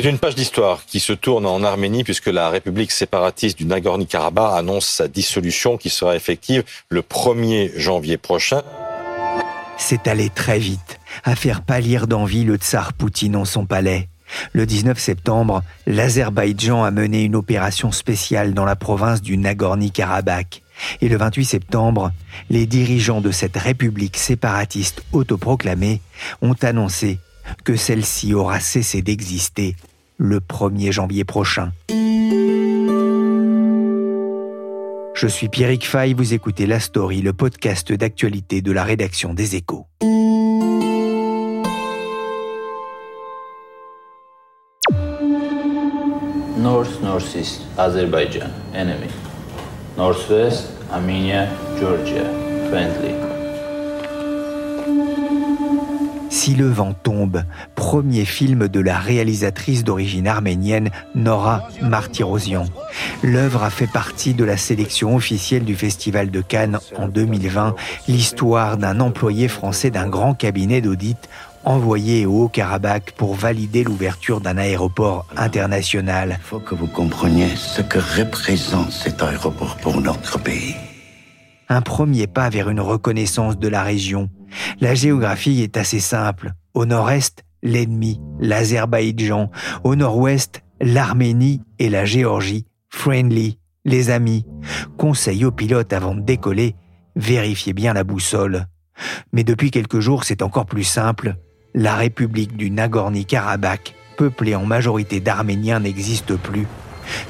C'est une page d'histoire qui se tourne en Arménie puisque la République séparatiste du Nagorno-Karabakh annonce sa dissolution qui sera effective le 1er janvier prochain. C'est allé très vite, à faire pâlir d'envie le tsar Poutine en son palais. Le 19 septembre, l'Azerbaïdjan a mené une opération spéciale dans la province du Nagorno-Karabakh. Et le 28 septembre, les dirigeants de cette république séparatiste autoproclamée ont annoncé que celle-ci aura cessé d'exister le 1er janvier prochain. Je suis Pierrick Fay, vous écoutez La Story, le podcast d'actualité de la rédaction des Échos. North Northeast Azerbaijan enemy. Northwest Armenia Georgia friendly. Si le vent tombe, premier film de la réalisatrice d'origine arménienne Nora Martirosian. L'œuvre a fait partie de la sélection officielle du Festival de Cannes en 2020, l'histoire d'un employé français d'un grand cabinet d'audit envoyé au Haut-Karabakh pour valider l'ouverture d'un aéroport international. Il faut que vous compreniez ce que représente cet aéroport pour notre pays. Un premier pas vers une reconnaissance de la région la géographie est assez simple. Au nord-est, l'ennemi, l'Azerbaïdjan. Au nord-ouest, l'Arménie et la Géorgie. Friendly, les amis. Conseil aux pilotes avant de décoller, vérifiez bien la boussole. Mais depuis quelques jours, c'est encore plus simple. La République du Nagorno-Karabakh, peuplée en majorité d'Arméniens, n'existe plus.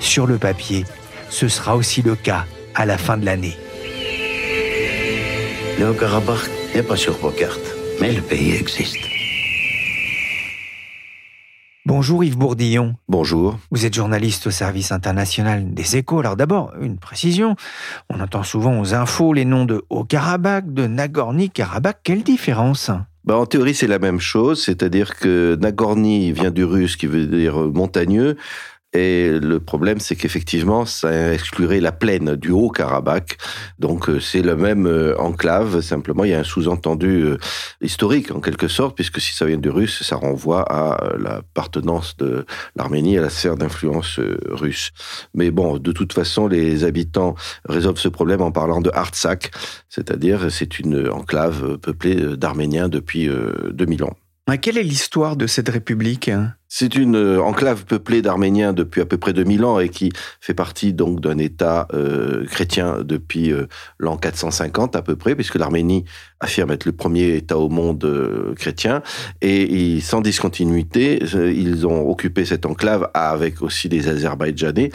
Sur le papier, ce sera aussi le cas à la fin de l'année. Le Karabakh n'est pas sur vos cartes, mais le pays existe. Bonjour Yves Bourdillon. Bonjour. Vous êtes journaliste au service international des échos. Alors d'abord, une précision. On entend souvent aux infos les noms de Haut-Karabakh, de Nagorno-Karabakh. Quelle différence? Bah, en théorie, c'est la même chose, c'est-à-dire que Nagorny vient du russe qui veut dire montagneux, et le problème, c'est qu'effectivement, ça exclurait la plaine du Haut-Karabakh. Donc, euh, c'est le même euh, enclave. Simplement, il y a un sous-entendu euh, historique, en quelque sorte, puisque si ça vient du russe, ça renvoie à l'appartenance de l'Arménie à la sphère d'influence russe. Mais bon, de toute façon, les habitants résolvent ce problème en parlant de Artsakh, c'est-à-dire c'est une enclave peuplée d'Arméniens depuis 2000 ans. Quelle est l'histoire de cette république? C'est une euh, enclave peuplée d'Arméniens depuis à peu près 2000 ans et qui fait partie donc d'un État euh, chrétien depuis euh, l'an 450 à peu près, puisque l'Arménie affirme être le premier État au monde chrétien. Et, sans discontinuité, ils ont occupé cette enclave avec aussi des Azerbaïdjanais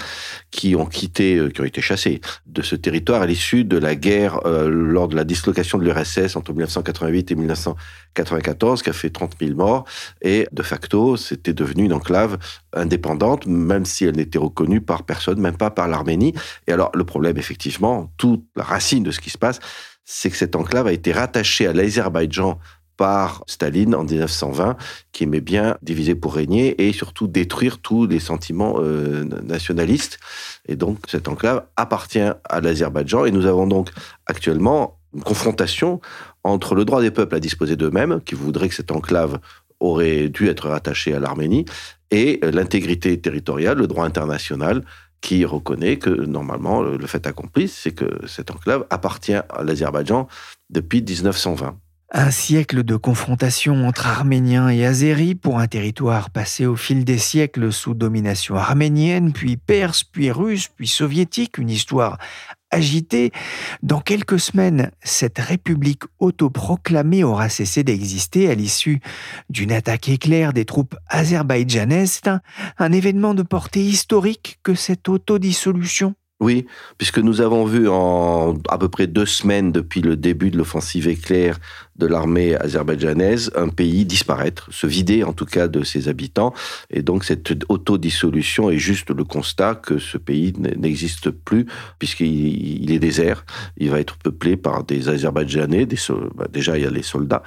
qui ont quitté, qui ont été chassés de ce territoire à l'issue de la guerre lors de la dislocation de l'URSS entre 1988 et 1994, qui a fait 30 000 morts. Et de facto, c'était de devenue une enclave indépendante, même si elle n'était reconnue par personne, même pas par l'Arménie. Et alors, le problème, effectivement, toute la racine de ce qui se passe, c'est que cette enclave a été rattachée à l'Azerbaïdjan par Staline en 1920, qui aimait bien diviser pour régner et surtout détruire tous les sentiments euh, nationalistes. Et donc, cette enclave appartient à l'Azerbaïdjan. Et nous avons donc actuellement une confrontation entre le droit des peuples à disposer d'eux-mêmes, qui voudraient que cette enclave aurait dû être rattaché à l'Arménie, et l'intégrité territoriale, le droit international, qui reconnaît que normalement le fait accompli, c'est que cette enclave appartient à l'Azerbaïdjan depuis 1920. Un siècle de confrontation entre Arméniens et Azéris pour un territoire passé au fil des siècles sous domination arménienne, puis perse, puis russe, puis soviétique, une histoire agité. Dans quelques semaines, cette république autoproclamée aura cessé d'exister à l'issue d'une attaque éclair des troupes azerbaïdjanaises. un, événement de portée historique que cette autodissolution Oui, puisque nous avons vu en à peu près deux semaines depuis le début de l'offensive éclair de l'armée azerbaïdjanaise un pays disparaître, se vider en tout cas de ses habitants. Et donc cette autodissolution est juste le constat que ce pays n'existe plus puisqu'il est désert. Il va être peuplé par des Azerbaïdjanais, bah, déjà il y a les soldats,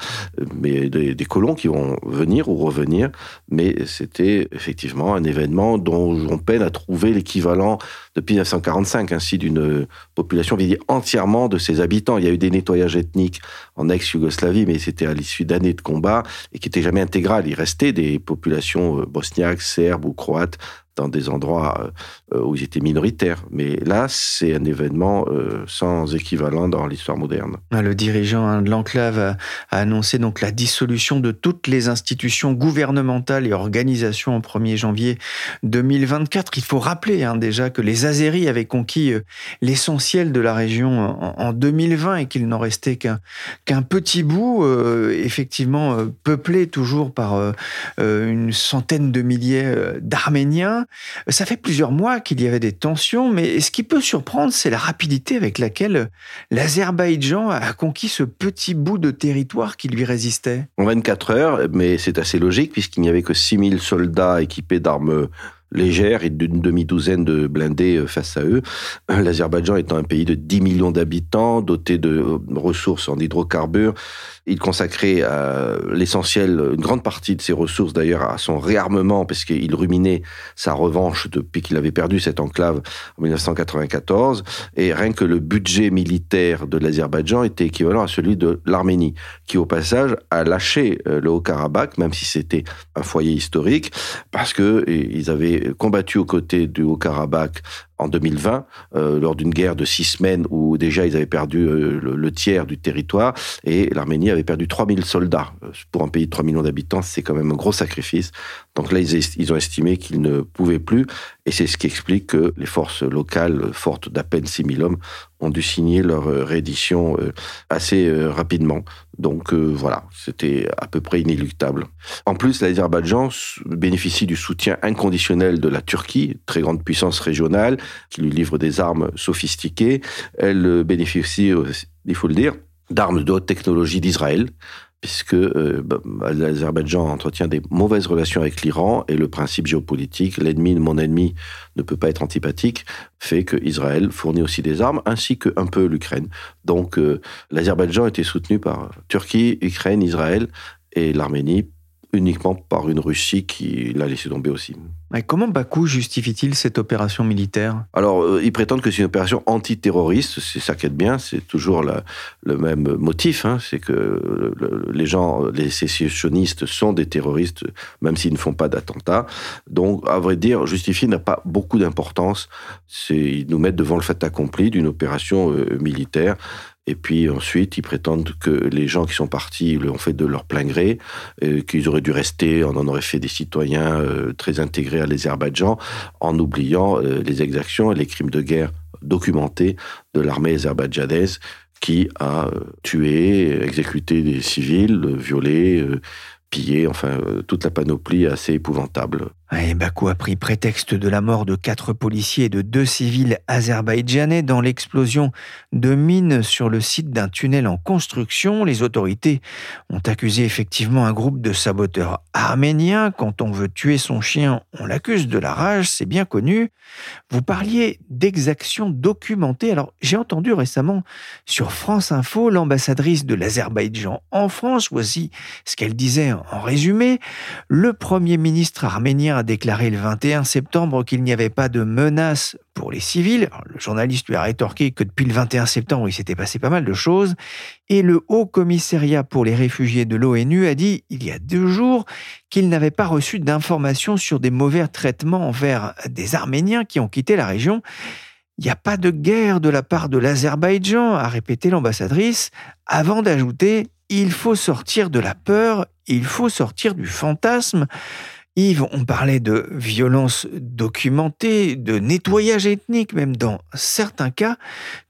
mais des, des colons qui vont venir ou revenir. Mais c'était effectivement un événement dont on peine à trouver l'équivalent depuis 1945, ainsi d'une population vidée entièrement de ses habitants. Il y a eu des nettoyages ethniques en ex-Yougoslavie, mais c'était à l'issue d'années de combats et qui n'étaient jamais intégral. Il restait des populations euh, bosniaques, serbes ou croates dans des endroits euh, où ils étaient minoritaires. Mais là, c'est un événement euh, sans équivalent dans l'histoire moderne. Ah, le dirigeant hein, de l'enclave a, annoncé donc la dissolution de toutes les institutions gouvernementales et organisations au 1er janvier 2024. Il faut rappeler hein, déjà que les Azéris avaient conquis euh, l'essentiel de la région en, 2020 et qu'il n'en restait qu'un petit bout, effectivement peuplé toujours par une centaine de milliers d'Arméniens. Ça fait plusieurs mois qu'il y avait des tensions, mais ce qui peut surprendre, c'est la rapidité avec laquelle l'Azerbaïdjan a conquis ce petit bout de territoire qui lui résistait. En 24 heures, mais c'est assez logique puisqu'il n'y avait que 6000 soldats équipés d'armes légères et d'une demi-douzaine de blindés euh, face à eux. L'Azerbaïdjan étant un pays de 10 millions d'habitants, doté de ressources en hydrocarbures, il consacrait euh, l'essentiel, une grande partie de ses ressources d'ailleurs à son réarmement, parce qu'il ruminait sa revanche depuis qu'il avait perdu cette enclave en 1994. Et rien que le budget militaire de l'Azerbaïdjan était équivalent à celui de l'Arménie, qui au passage a lâché euh, le Haut-Karabakh, même si c'était un foyer historique, parce que ils avaient combattu aux côtés du Haut-Karabakh en 2020, euh, lors d'une guerre de six semaines où déjà ils avaient perdu euh, le, tiers du territoire et l'Arménie avait perdu 3000 soldats. Euh, pour un pays de 3 millions d'habitants, c'est quand même un gros sacrifice. Donc là, ils, ils ont estimé qu'ils ne pouvaient plus et c'est ce qui explique que les forces locales, fortes d'à peine 6000 hommes, ont dû signer leur euh, réédition euh, assez euh, rapidement. Donc voilà, c'était à peu près inéluctable. En plus, l'Azerbaïdjan bénéficie du soutien inconditionnel de la Turquie, très grande puissance régionale, qui lui livre des armes sophistiquées. Elle bénéficie, il faut le dire, d'armes de haute technologie d'Israël, puisque euh, bah, l'Azerbaïdjan entretient des mauvaises relations avec l'Iran et le principe géopolitique, l'ennemi de mon ennemi ne peut pas être antipathique, fait que Israël fournit aussi des armes, ainsi que un peu l'Ukraine. Donc euh, l'Azerbaïdjan était soutenu par Turquie, Ukraine, Israël et l'Arménie uniquement par une Russie qui l'a laissé tomber aussi. comment Bakou justifie-t-il cette opération militaire? Alors, euh, ils prétendent que c'est une opération antiterroriste, c'est ça qui est bien, c'est toujours le même motif, hein, c'est que les gens, les sécessionnistes sont des terroristes, même s'ils ne font pas d'attentats. Donc, à vrai dire, justifier n'a pas beaucoup d'importance, ils nous mettent devant le fait accompli d'une opération euh, militaire et puis ensuite, ils prétendent que les gens qui sont partis l'ont fait de leur plein gré, qu'ils auraient dû rester, on en aurait fait des citoyens euh, très intégrés à l'Azerbaïdjan, en oubliant euh, les exactions et les crimes de guerre documentés de l'armée azerbaïdjanaise qui a euh, tué, exécuté des civils, violé, pillé, enfin toute la panoplie assez épouvantable. Bakou a pris prétexte de la mort de quatre policiers et de deux civils azerbaïdjanais dans l'explosion de mines sur le site d'un tunnel en construction. Les autorités ont accusé effectivement un groupe de saboteurs arméniens. Quand on veut tuer son chien, on l'accuse de la rage, c'est bien connu. Vous parliez d'exactions documentées. Alors, j'ai entendu récemment sur France Info l'ambassadrice de l'Azerbaïdjan en France. Voici ce qu'elle disait en résumé. Le premier ministre arménien a déclaré le 21 septembre qu'il n'y avait pas de menace pour les civils. le journaliste lui a rétorqué que depuis le 21 septembre, il s'était passé pas mal de choses. Et le Haut Commissariat pour les réfugiés de l'ONU a dit il y a deux jours qu'il n'avait pas reçu d'informations sur des mauvais traitements envers des Arméniens qui ont quitté la région. Il n'y a pas de guerre de la part de l'Azerbaïdjan, a répété l'ambassadrice, avant d'ajouter il faut sortir de la peur, il faut sortir du fantasme. Yves, on parlait de violence documentée, de nettoyage ethnique, même dans certains cas.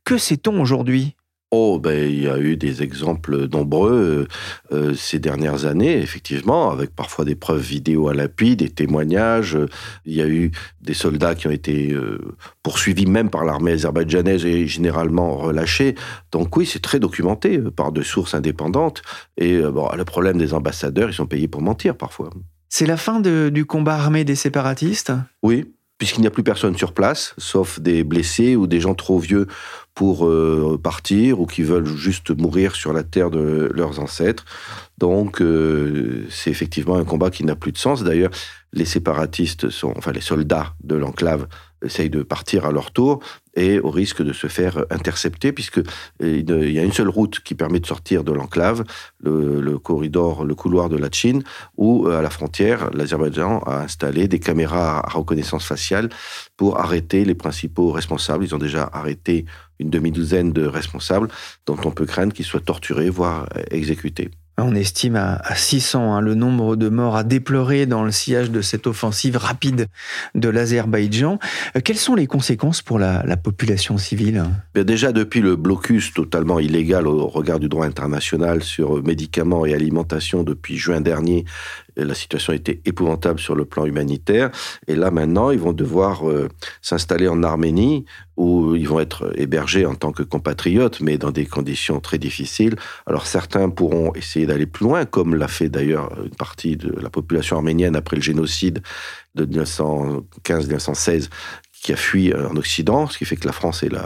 Que sait-on aujourd'hui? Oh, ben, il y a eu des exemples nombreux euh, euh, ces dernières années, effectivement, avec parfois des preuves vidéo à l'appui, des témoignages. Il y a eu des soldats qui ont été euh, poursuivis même par l'armée azerbaïdjanaise et généralement relâchés. Donc oui, c'est très documenté par de sources indépendantes. Et bon, le problème des ambassadeurs, ils sont payés pour mentir parfois. C'est la fin du combat armé des séparatistes? Oui, puisqu'il n'y a plus personne sur place, sauf des blessés ou des gens trop vieux pour euh, partir ou qui veulent juste mourir sur la terre de leurs ancêtres. Donc euh, c'est effectivement un combat qui n'a plus de sens. D'ailleurs, les séparatistes sont, enfin les soldats de l'enclave essayent de partir à leur tour et au risque de se faire intercepter puisque il y a une seule route qui permet de sortir de l'enclave, le, corridor, le couloir de la Chine, où à la frontière, l'Azerbaïdjan a installé des caméras à reconnaissance faciale pour arrêter les principaux responsables. Ils ont déjà arrêté une demi-douzaine de responsables dont on peut craindre qu'ils soient torturés, voire exécutés. On estime à, 600 hein, le nombre de morts à déplorer dans le sillage de cette offensive rapide de l'Azerbaïdjan. Euh, quelles sont les conséquences pour la, population civile? Déjà depuis le blocus totalement illégal au regard du droit international sur médicaments et alimentation depuis juin dernier, la situation était épouvantable sur le plan humanitaire. Et là, maintenant, ils vont devoir euh, s'installer en Arménie, où ils vont être hébergés en tant que compatriotes, mais dans des conditions très difficiles. Alors certains pourront essayer d'aller plus loin, comme l'a fait d'ailleurs une partie de la population arménienne après le génocide de 1915-1916, qui a fui euh, en Occident, ce qui fait que la France est le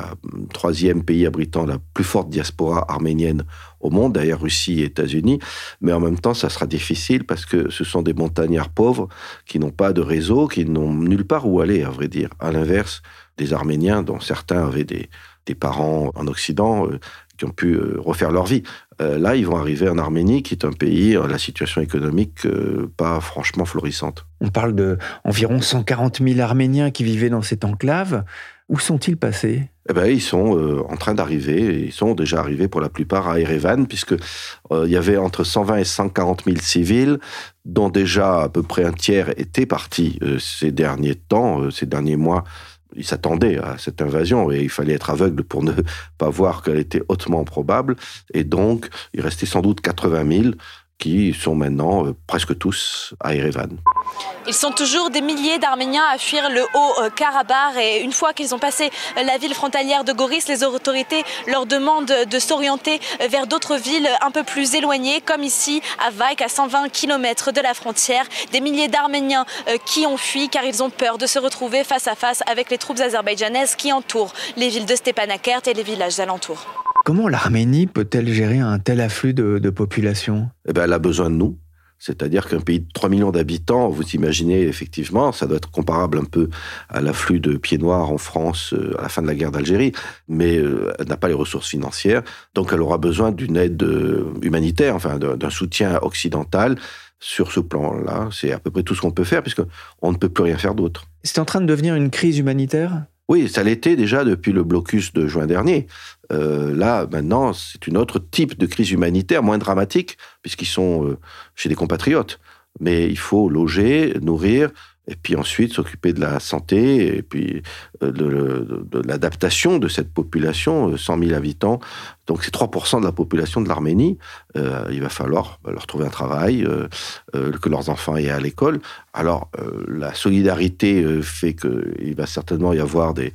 troisième pays abritant la plus forte diaspora arménienne au monde, derrière Russie et États-Unis. Mais en même temps, ça sera difficile parce que ce sont des montagnards pauvres qui n'ont pas de réseau, qui n'ont nulle part où aller, à vrai dire. À l'inverse des Arméniens, dont certains avaient des, des parents en Occident, euh, qui ont pu euh, refaire leur vie. Euh, là, ils vont arriver en Arménie, qui est un pays, la situation économique pas franchement florissante. On parle de environ 140 000 Arméniens qui vivaient dans cette enclave. Où sont-ils passés? Eh ben, ils sont en train d'arriver. Ils sont déjà arrivés pour la plupart à Erevan, puisque il y avait entre 120 et 140 000 civils, dont déjà à peu près un tiers étaient partis ces derniers temps, ces derniers mois, il s'attendait à cette invasion et il fallait être aveugle pour ne pas voir qu'elle était hautement probable. Et donc, il restait sans doute 80 000 qui sont maintenant euh, presque tous à Erevan. Ils sont toujours des milliers d'Arméniens à fuir le Haut-Karabakh et une fois qu'ils ont passé la ville frontalière de Goris, les autorités leur demandent de s'orienter vers d'autres villes un peu plus éloignées, comme ici à Vaik, à 120 km de la frontière. Des milliers d'Arméniens euh, qui ont fui car ils ont peur de se retrouver face à face avec les troupes azerbaïdjanaises qui entourent les villes de Stepanakert et les villages alentours. Comment l'Arménie peut-elle gérer un tel afflux de, population? Eh ben, Elle a besoin de nous. C'est-à-dire qu'un pays de 3 millions d'habitants, vous imaginez effectivement, ça doit être comparable un peu à l'afflux de pieds noirs en France euh, à la fin de la guerre d'Algérie, mais euh, elle n'a pas les ressources financières, donc elle aura besoin d'une aide euh, humanitaire, enfin d'un soutien occidental sur ce plan-là. C'est à peu près tout ce qu'on peut faire, puisqu'on ne peut plus rien faire d'autre. C'est en train de devenir une crise humanitaire? Oui, ça l'était déjà depuis le blocus de juin dernier. Euh, là, maintenant, c'est une autre type de crise humanitaire, moins dramatique, puisqu'ils sont euh, chez des compatriotes. Mais il faut loger, nourrir, et puis ensuite s'occuper de la santé et puis euh, de, l'adaptation de cette population, 100 000 habitants. Donc c'est 3% de la population de l'Arménie. il va falloir bah, leur trouver un travail, que leurs enfants aient à l'école. Alors la solidarité fait qu'il va certainement y avoir des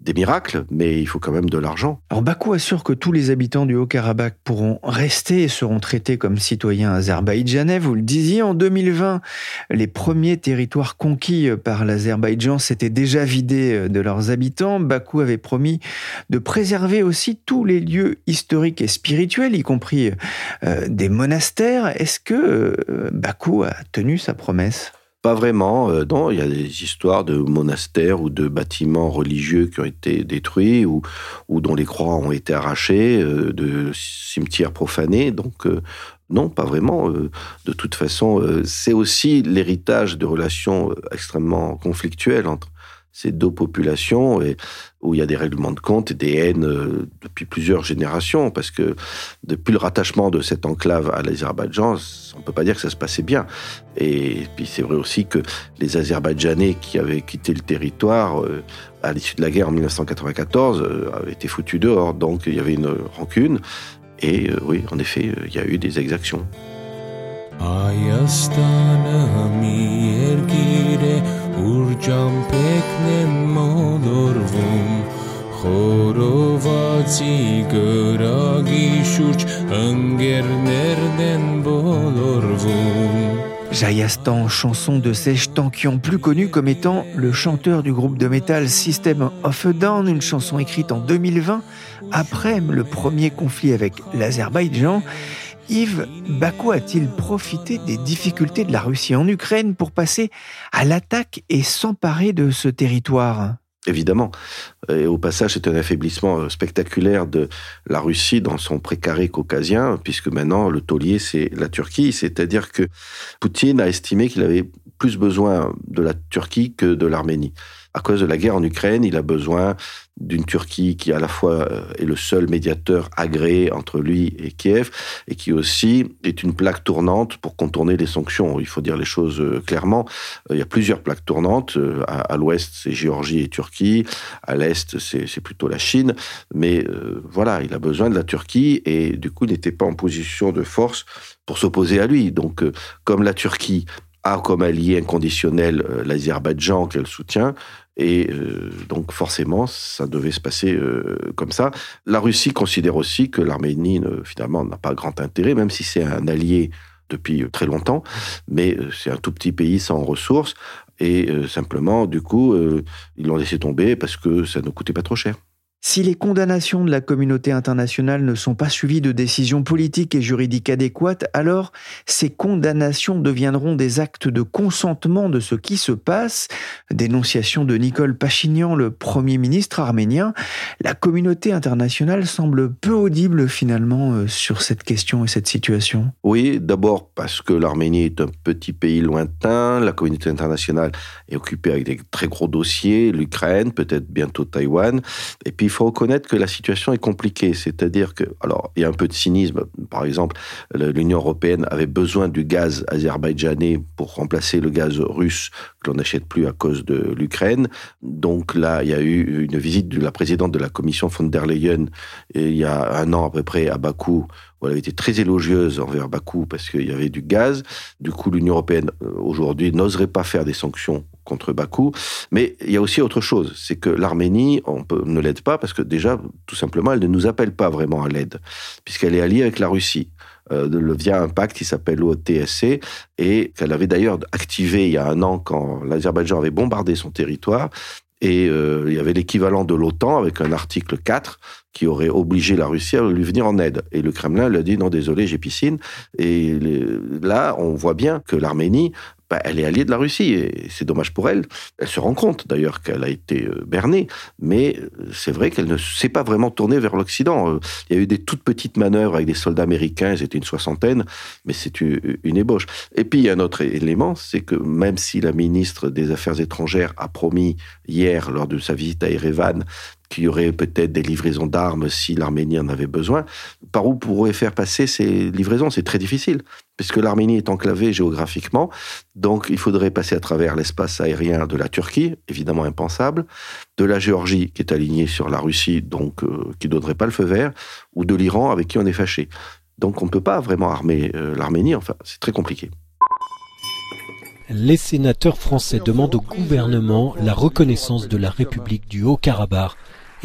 des miracles, mais il faut quand même de l'argent. Alors Bakou assure que tous les habitants du Haut-Karabakh pourront rester et seront traités comme citoyens azerbaïdjanais. Vous le disiez, en 2020, les premiers territoires conquis par l'Azerbaïdjan s'étaient déjà vidés de leurs habitants. Bakou avait promis de préserver aussi tous les lieux historiques et spirituels, y compris euh, des monastères. Est-ce que euh, Bakou a tenu sa promesse? Pas vraiment, euh, non. Il y a des histoires de monastères ou de bâtiments religieux qui ont été détruits ou, ou dont les croix ont été arrachées, euh, de cimetières profanés. Donc, euh, non, pas vraiment. de toute façon, c'est aussi l'héritage de relations extrêmement conflictuelles entre ces deux populations où il y a des règlements de compte et des haines euh, depuis plusieurs générations, parce que depuis le rattachement de cette enclave à l'Azerbaïdjan, on ne peut pas dire que ça se passait bien. Et puis c'est vrai aussi que les Azerbaïdjanais qui avaient quitté le territoire euh, à l'issue de la guerre en 1994 euh, avaient été foutus dehors, donc il y avait une rancune. Et oui, en effet, il y a eu des exactions. Jayastan, chanson de Sèche Tankian, plus connu comme étant le chanteur du groupe de métal System of a Down, une chanson écrite en 2020 après le premier conflit avec l'Azerbaïdjan. Yves, Bakou a-t-il profité des difficultés de la Russie en Ukraine pour passer à l'attaque et s'emparer de ce territoire? Évidemment. Et au passage, c'est un affaiblissement euh, spectaculaire de la Russie dans son précaré caucasien, puisque maintenant, le taulier, c'est la Turquie. C'est-à-dire que Poutine a estimé qu'il avait plus besoin de la Turquie que de l'Arménie à cause de la guerre en Ukraine, il a besoin d'une Turquie qui à la fois euh, est le seul médiateur agréé entre lui et Kiev et qui aussi est une plaque tournante pour contourner les sanctions. Il faut dire les choses euh, clairement. Euh, il y a plusieurs plaques tournantes. À, l'ouest, c'est Géorgie et Turquie. À l'est, c'est plutôt la Chine. Mais voilà, il a besoin de la Turquie et du coup, n'était pas en position de force pour s'opposer à lui. Donc, comme la Turquie a comme allié inconditionnel l'Azerbaïdjan qu'elle soutient, et euh, donc forcément, ça devait se passer euh, comme ça. La Russie considère aussi que l'Arménie, finalement, n'a pas grand intérêt, même si c'est un allié depuis très longtemps, mais euh, c'est un tout petit pays sans ressources. Et simplement, du coup, ils l'ont laissé tomber parce que ça ne coûtait pas trop cher. Si les condamnations de la communauté internationale ne sont pas suivies de décisions politiques et juridiques adéquates, alors ces condamnations deviendront des actes de consentement de ce qui se passe. Dénonciation de Nicole Pachinian, le Premier ministre arménien. La communauté internationale semble peu audible finalement euh, sur cette question et cette situation. Oui, d'abord parce que l'Arménie est un petit pays lointain, la communauté internationale est occupée avec des très gros dossiers, l'Ukraine, peut-être bientôt Taïwan, et puis faut reconnaître que la situation est compliquée. C'est-à-dire que, alors, il y a un peu de cynisme. Par exemple, l'Union européenne avait besoin du gaz azerbaïdjanais pour remplacer le gaz russe que l'on n'achète plus à cause de l'Ukraine. Donc là, il y a eu une visite de la présidente de la Commission von der Leyen il y a un an à peu près à Bakou elle avait été très élogieuse envers Bakou parce qu'il y avait du gaz. Du coup, l'Union européenne, euh, aujourd'hui, n'oserait pas faire des sanctions contre Bakou. Mais il y a aussi autre chose, c'est que l'Arménie, on ne l'aide pas parce que déjà, tout simplement, elle ne nous appelle pas vraiment à l'aide, puisqu'elle est alliée avec la Russie. Euh, via un pacte qui s'appelle l'OTSC et qu'elle avait d'ailleurs activé il y a un an quand l'Azerbaïdjan avait bombardé son territoire et euh, il y avait l'équivalent de l'OTAN avec un article 4 qui aurait obligé la Russie à lui venir en aide. Et le Kremlin lui a dit non, désolé, j'ai piscine. Et là, on voit bien que l'Arménie bah, elle est alliée de la Russie et c'est dommage pour elle. Elle se rend compte d'ailleurs qu'elle a été euh, bernée, mais euh, c'est vrai qu'elle ne s'est pas vraiment tournée vers l'Occident. Euh, il y a eu des toutes petites manœuvres avec des soldats américains, c'était une soixantaine, mais c'est une ébauche. Et puis il y a un autre élément, c'est que même si la ministre des Affaires étrangères a promis hier, lors de sa visite à Erevan, qu'il y aurait peut-être des livraisons d'armes si l'Arménie en avait besoin. Par où pourrait faire passer ces livraisons? C'est très difficile, puisque l'Arménie est enclavée géographiquement. Donc il faudrait passer à travers l'espace aérien de la Turquie, évidemment impensable, de la Géorgie, qui est alignée sur la Russie, donc euh, qui ne donnerait pas le feu vert, ou de l'Iran, avec qui on est fâché. Donc on ne peut pas vraiment armer euh, l'Arménie, enfin, c'est très compliqué. Les sénateurs français demandent au gouvernement la reconnaissance de la République du Haut-Karabakh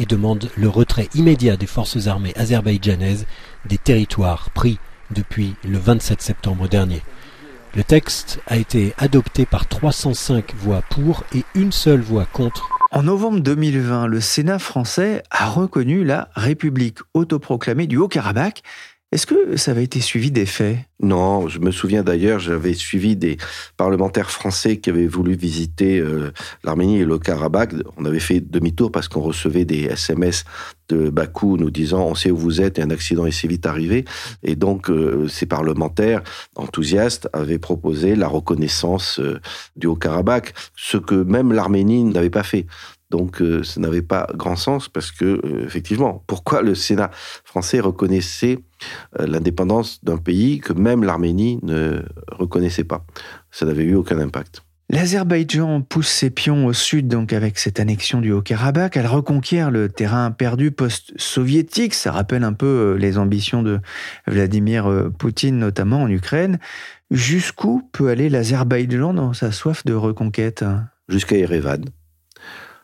et demande le retrait immédiat des forces armées azerbaïdjanaises des territoires pris depuis le 27 septembre dernier. Le texte a été adopté par 305 voix pour et une seule voix contre. En novembre 2020, le Sénat français a reconnu la République autoproclamée du Haut-Karabakh Est-ce que ça avait été suivi des faits? Non, je me souviens d'ailleurs, j'avais suivi des parlementaires français qui avaient voulu visiter euh, l'Arménie et le Karabakh. On avait fait demi-tour parce qu'on recevait des SMS de Bakou nous disant on sait où vous êtes et un accident est si vite arrivé. Et donc euh, ces parlementaires enthousiastes avaient proposé la reconnaissance euh, du Haut-Karabakh, ce que même l'Arménie n'avait pas fait. Donc euh, ça n'avait pas grand sens parce que, euh, effectivement, pourquoi le Sénat français reconnaissait euh, l'indépendance d'un pays que même l'Arménie ne reconnaissait pas? Ça n'avait eu aucun impact. L'Azerbaïdjan pousse ses pions au sud, donc avec cette annexion du Haut-Karabakh. Elle reconquiert le terrain perdu post-soviétique. Ça rappelle un peu les ambitions de Vladimir Poutine, notamment en Ukraine. Jusqu'où peut aller l'Azerbaïdjan dans sa soif de reconquête? Jusqu'à Erevan.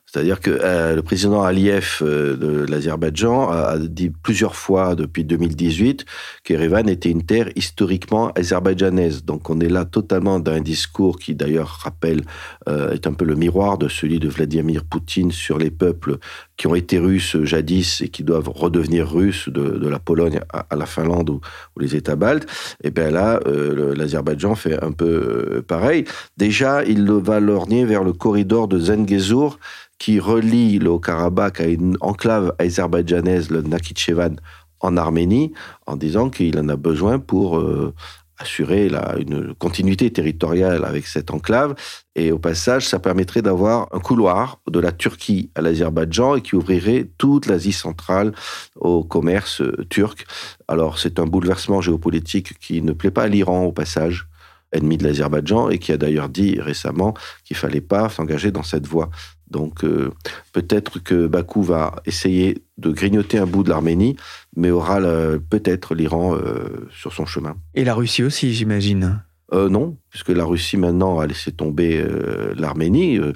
C'est-à-dire que euh, le président Aliyev euh, de l'Azerbaïdjan a dit plusieurs fois depuis 2018 qu'Erevan était une terre historiquement azerbaïdjanaise. Donc on est là totalement dans un discours qui d'ailleurs rappelle, euh, est un peu le miroir de celui de Vladimir Poutine sur les peuples qui ont été russes jadis et qui doivent redevenir russes de, la Pologne à, la Finlande ou, les États baltes. Et bien là, l'Azerbaïdjan fait un peu pareil. Déjà, il va lorgner vers le corridor de Zengezur qui relie le Haut-Karabakh à une enclave azerbaïdjanaise, le Nakhichevan, en Arménie, en disant qu'il en a besoin pour euh, assurer une continuité territoriale avec cette enclave. Et au passage, ça permettrait d'avoir un couloir de la Turquie à l'Azerbaïdjan et qui ouvrirait toute l'Asie centrale au commerce euh, turc. Alors c'est un bouleversement géopolitique qui ne plaît pas à l'Iran au passage ennemi de l'Azerbaïdjan et qui a d'ailleurs dit récemment qu'il fallait pas s'engager dans cette voie. Donc euh, peut-être que Bakou va essayer de grignoter un bout de l'Arménie, mais aura peut-être l'Iran euh, sur son chemin. Et la Russie aussi, j'imagine. Euh, non, puisque la Russie maintenant a laissé tomber euh, l'Arménie euh,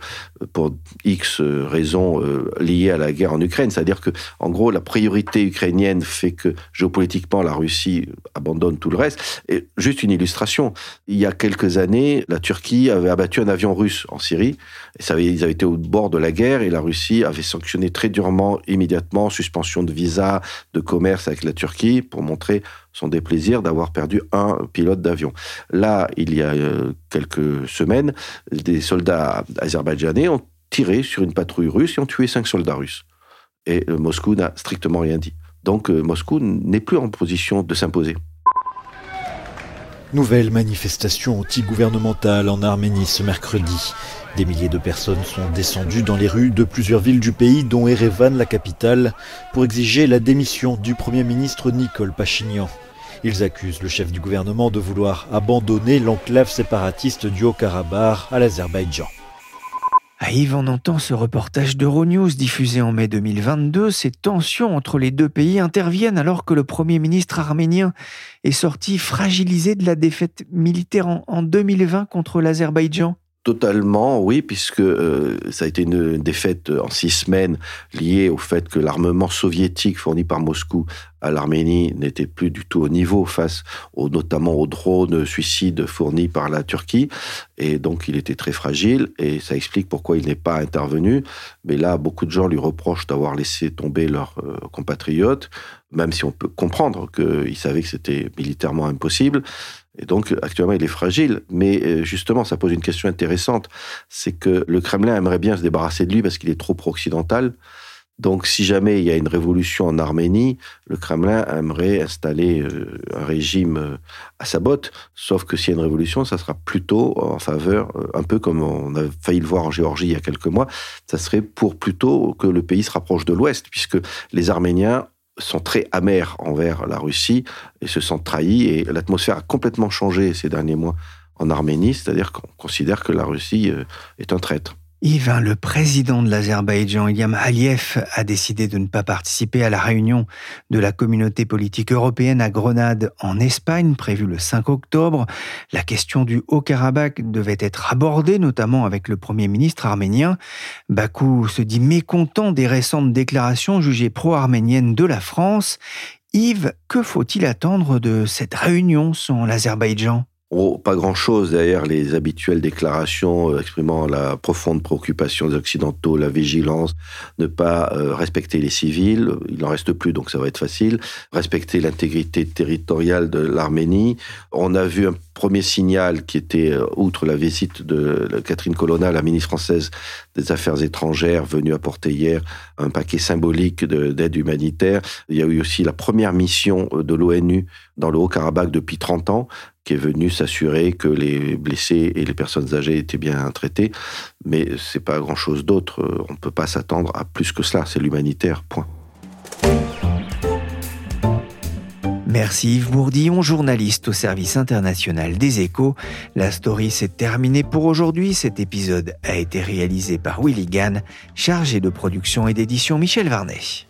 pour X raisons liées à la guerre en Ukraine. C'est-à-dire que, en gros, la priorité ukrainienne fait que géopolitiquement la Russie abandonne tout le reste. Et juste une illustration, il y a quelques années, la Turquie avait abattu un avion russe en Syrie. Ils avaient été au bord de la guerre et la Russie avait sanctionné très durement, immédiatement, suspension de visa, de commerce avec la Turquie pour montrer son déplaisir d'avoir perdu un pilote d'avion. Là, il y a euh, quelques semaines, des soldats azerbaïdjanais ont tiré sur une patrouille russe et ont tué cinq soldats russes. Et euh, Moscou n'a strictement rien dit. Donc euh, Moscou n'est plus en position de s'imposer. Nouvelle manifestation anti-gouvernementale en Arménie ce mercredi. Des milliers de personnes sont descendues dans les rues de plusieurs villes du pays, dont Erevan, la capitale, pour exiger la démission du Premier ministre Nicole Pachinian. Ils accusent le chef du gouvernement de vouloir abandonner l'enclave séparatiste du Haut-Karabakh à l'Azerbaïdjan. À Yves, on entend ce reportage d'Euronews diffusé en mai 2022. Ces tensions entre les deux pays interviennent alors que le Premier ministre arménien est sorti fragilisé de la défaite militaire en 2020 contre l'Azerbaïdjan. Totalement, oui, puisque euh, ça a été une défaite en six semaines liée au fait que l'armement soviétique fourni par Moscou à l'Arménie n'était plus du tout au niveau face au, notamment aux drones suicides fournis par la Turquie. Et donc, il était très fragile et ça explique pourquoi il n'est pas intervenu. Mais là, beaucoup de gens lui reprochent d'avoir laissé tomber leurs euh, compatriotes, même si on peut comprendre qu'ils savaient que c'était militairement impossible. Et donc, actuellement, il est fragile. Mais euh, justement, ça pose une question intéressante. C'est que le Kremlin aimerait bien se débarrasser de lui parce qu'il est trop pro-occidental. Donc, si jamais il y a une révolution en Arménie, le Kremlin aimerait installer euh, un régime euh, à sa botte. Sauf que s'il y a une révolution, ça sera plutôt en faveur, un peu comme on a failli le voir en Géorgie il y a quelques mois, ça serait pour plutôt que le pays se rapproche de l'Ouest, puisque les Arméniens sont très amers envers la Russie et se sentent trahis. Et l'atmosphère a complètement changé ces derniers mois en Arménie, c'est-à-dire qu'on considère que la Russie euh, est un traître. Yves, le président de l'Azerbaïdjan, Ilham Aliyev, a décidé de ne pas participer à la réunion de la communauté politique européenne à Grenade, en Espagne, prévue le 5 octobre. La question du Haut-Karabakh devait être abordée, notamment avec le Premier ministre arménien. Bakou se dit mécontent des récentes déclarations jugées pro-arméniennes de la France. Yves, que faut-il attendre de cette réunion sans l'Azerbaïdjan? Pas grand-chose derrière les habituelles déclarations euh, exprimant la profonde préoccupation des Occidentaux, la vigilance, ne pas euh, respecter les civils, il n'en reste plus donc ça va être facile, respecter l'intégrité territoriale de l'Arménie. On a vu un premier signal qui était, euh, outre la visite de Catherine Colonna, la ministre française des Affaires étrangères, venue apporter hier un paquet symbolique d'aide humanitaire. Il y a eu aussi la première mission de l'ONU dans le Haut-Karabakh depuis 30 ans, qui est venu s'assurer que les blessés et les personnes âgées étaient bien traités. Mais c'est pas grand-chose d'autre. On ne peut pas s'attendre à plus que cela. C'est l'humanitaire, point. Merci Yves Bourdillon, journaliste au service international des échos. La story s'est terminée pour aujourd'hui. Cet épisode a été réalisé par Willy Gann, chargé de production et d'édition Michel Varnet.